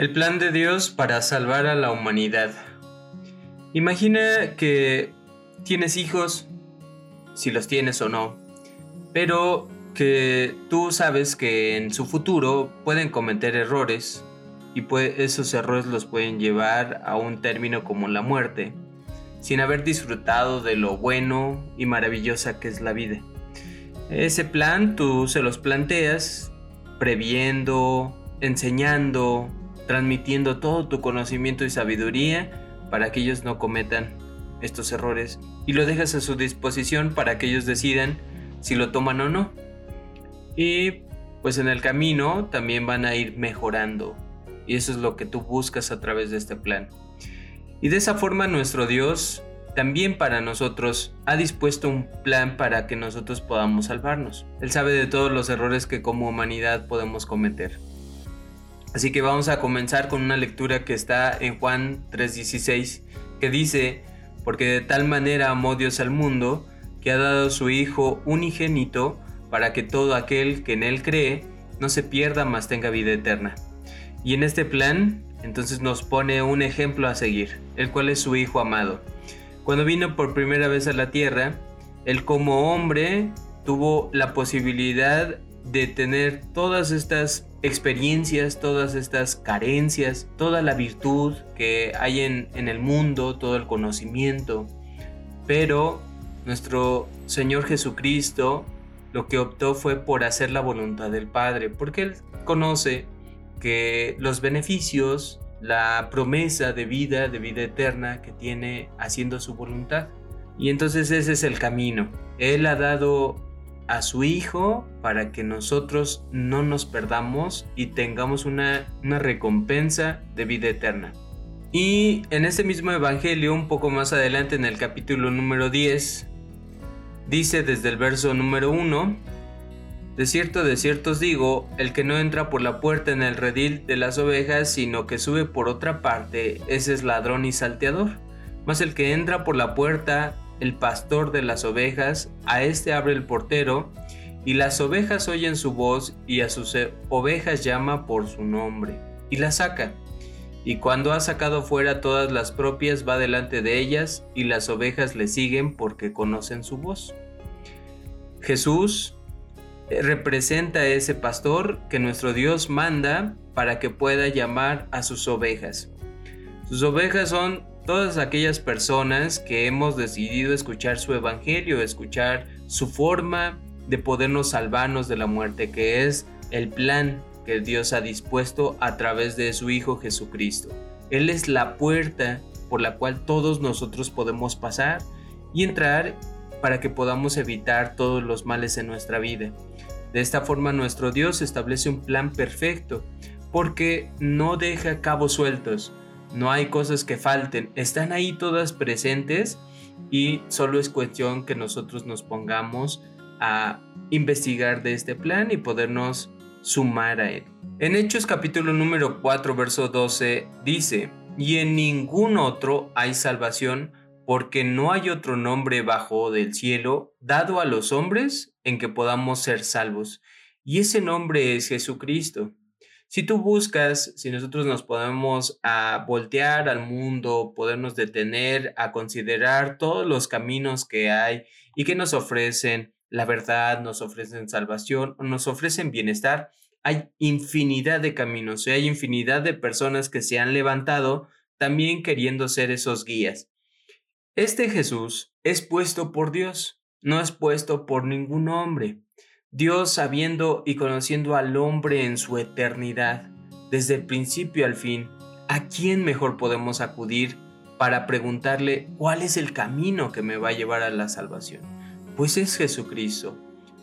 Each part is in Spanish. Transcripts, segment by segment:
El plan de Dios para salvar a la humanidad. Imagina que tienes hijos, si los tienes o no, pero que tú sabes que en su futuro pueden cometer errores y esos errores los pueden llevar a un término como la muerte, sin haber disfrutado de lo bueno y maravillosa que es la vida. Ese plan tú se los planteas previendo, enseñando, transmitiendo todo tu conocimiento y sabiduría para que ellos no cometan estos errores y lo dejas a su disposición para que ellos decidan si lo toman o no. Y pues en el camino también van a ir mejorando y eso es lo que tú buscas a través de este plan. Y de esa forma nuestro Dios también para nosotros ha dispuesto un plan para que nosotros podamos salvarnos. Él sabe de todos los errores que como humanidad podemos cometer. Así que vamos a comenzar con una lectura que está en Juan 3:16, que dice, porque de tal manera amó Dios al mundo, que ha dado su Hijo unigénito, para que todo aquel que en Él cree no se pierda, mas tenga vida eterna. Y en este plan, entonces nos pone un ejemplo a seguir, el cual es su Hijo amado. Cuando vino por primera vez a la tierra, Él como hombre tuvo la posibilidad de tener todas estas experiencias, todas estas carencias, toda la virtud que hay en, en, el mundo, todo el conocimiento. Pero nuestro Señor Jesucristo lo que optó fue por hacer la voluntad del Padre, porque Él conoce que los beneficios, la promesa de vida, de vida eterna que tiene haciendo su voluntad. Y entonces ese es el camino. Él ha dado a su Hijo para que nosotros no nos perdamos y tengamos una, una recompensa de vida eterna. Y en este mismo Evangelio, un poco más adelante en el capítulo número 10, dice desde el verso número 1, De cierto, de cierto os digo, el que no entra por la puerta en el redil de las ovejas, sino que sube por otra parte, ese es ladrón y salteador. Mas el que entra por la puerta el pastor de las ovejas, a este abre el portero, y las ovejas oyen su voz, y a sus ovejas llama por su nombre, y las saca. Y cuando ha sacado fuera todas las propias, va delante de ellas, y las ovejas le siguen porque conocen su voz. Jesús eh, representa a ese pastor que nuestro Dios manda para que pueda llamar a sus ovejas. Sus ovejas son todas aquellas personas que hemos decidido escuchar su evangelio, escuchar su forma de podernos salvarnos de la muerte, que es el plan que Dios ha dispuesto a través de su Hijo Jesucristo. Él es la puerta por la cual todos nosotros podemos pasar y entrar para que podamos evitar todos los males en nuestra vida. De esta forma nuestro Dios establece un plan perfecto porque no deja cabos sueltos, no hay cosas que falten, están ahí todas presentes y solo es cuestión que nosotros nos pongamos a investigar de este plan y podernos sumar a él. En Hechos capítulo número 4 verso 12 dice, y en ningún otro hay salvación porque no hay otro nombre bajo del cielo dado a los hombres en que podamos ser salvos. Y ese nombre es Jesucristo. Si tú buscas, si nosotros nos podemos a voltear al mundo, podernos detener a considerar todos los caminos que hay y que nos ofrecen la verdad, nos ofrecen salvación, nos ofrecen bienestar, hay infinidad de caminos y hay infinidad de personas que se han levantado también queriendo ser esos guías. Este Jesús es puesto por Dios, no es puesto por ningún hombre. Dios sabiendo y conociendo al hombre en su eternidad, desde el principio al fin, ¿a quién mejor podemos acudir para preguntarle cuál es el camino que me va a llevar a la salvación? Pues es Jesucristo,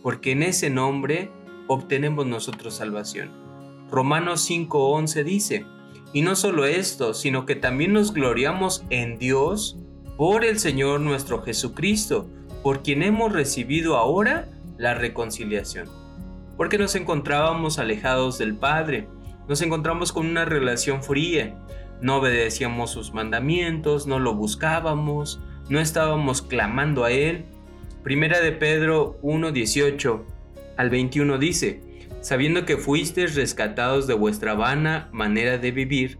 porque en ese nombre obtenemos nosotros salvación. Romanos 5:11 dice, y no solo esto, sino que también nos gloriamos en Dios por el Señor nuestro Jesucristo, por quien hemos recibido ahora la reconciliación. Porque nos encontrábamos alejados del Padre, nos encontramos con una relación fría, no obedecíamos sus mandamientos, no lo buscábamos, no estábamos clamando a Él. Primera de Pedro 1:18 al 21 dice, sabiendo que fuisteis rescatados de vuestra vana manera de vivir,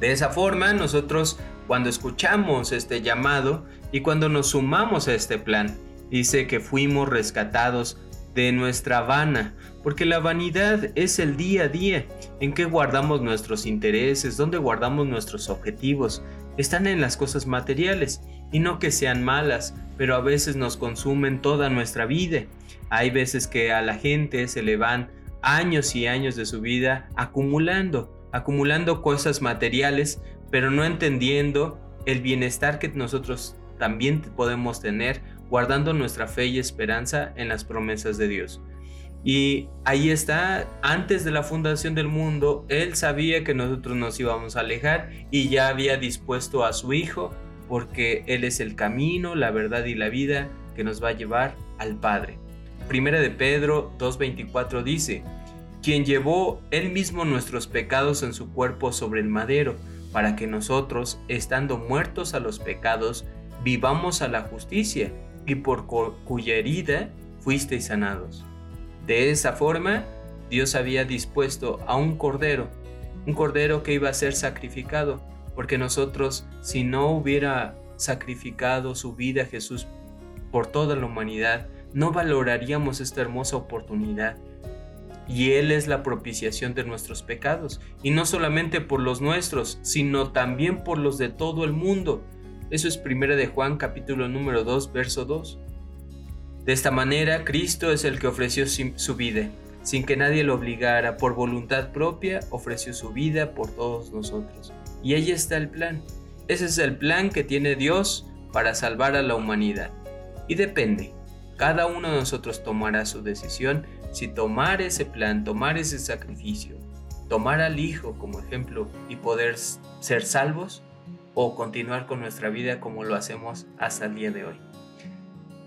De esa forma, nosotros cuando escuchamos este llamado y cuando nos sumamos a este plan, dice que fuimos rescatados de nuestra vana, porque la vanidad es el día a día en que guardamos nuestros intereses, donde guardamos nuestros objetivos. Están en las cosas materiales, y no que sean malas, pero a veces nos consumen toda nuestra vida. Hay veces que a la gente se le van años y años de su vida acumulando acumulando cosas materiales, pero no entendiendo el bienestar que nosotros también podemos tener guardando nuestra fe y esperanza en las promesas de Dios. Y ahí está, antes de la fundación del mundo, Él sabía que nosotros nos íbamos a alejar y ya había dispuesto a su Hijo, porque Él es el camino, la verdad y la vida que nos va a llevar al Padre. Primera de Pedro 2.24 dice, quien llevó él mismo nuestros pecados en su cuerpo sobre el madero, para que nosotros, estando muertos a los pecados, vivamos a la justicia, y por cuya herida fuisteis sanados. De esa forma, Dios había dispuesto a un cordero, un cordero que iba a ser sacrificado, porque nosotros, si no hubiera sacrificado su vida Jesús por toda la humanidad, no valoraríamos esta hermosa oportunidad y Él es la propiciación de nuestros pecados, y no solamente por los nuestros, sino también por los de todo el mundo. Eso es 1 de Juan capítulo número 2, verso 2. De esta manera, Cristo es el que ofreció su vida, sin que nadie lo obligara, por voluntad propia, ofreció su vida por todos nosotros. Y ahí está el plan. Ese es el plan que tiene Dios para salvar a la humanidad. Y depende, cada uno de nosotros tomará su decisión si tomar ese plan, tomar ese sacrificio, tomar al Hijo como ejemplo y poder ser salvos o continuar con nuestra vida como lo hacemos hasta el día de hoy.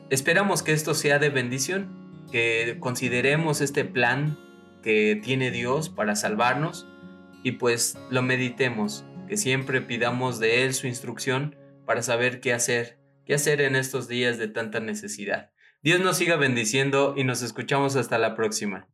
Esperamos que esto sea de bendición, que consideremos este plan que tiene Dios para salvarnos y pues lo meditemos, que siempre pidamos de Él su instrucción para saber qué hacer, qué hacer en estos días de tanta necesidad. Dios nos siga bendiciendo y nos escuchamos hasta la próxima.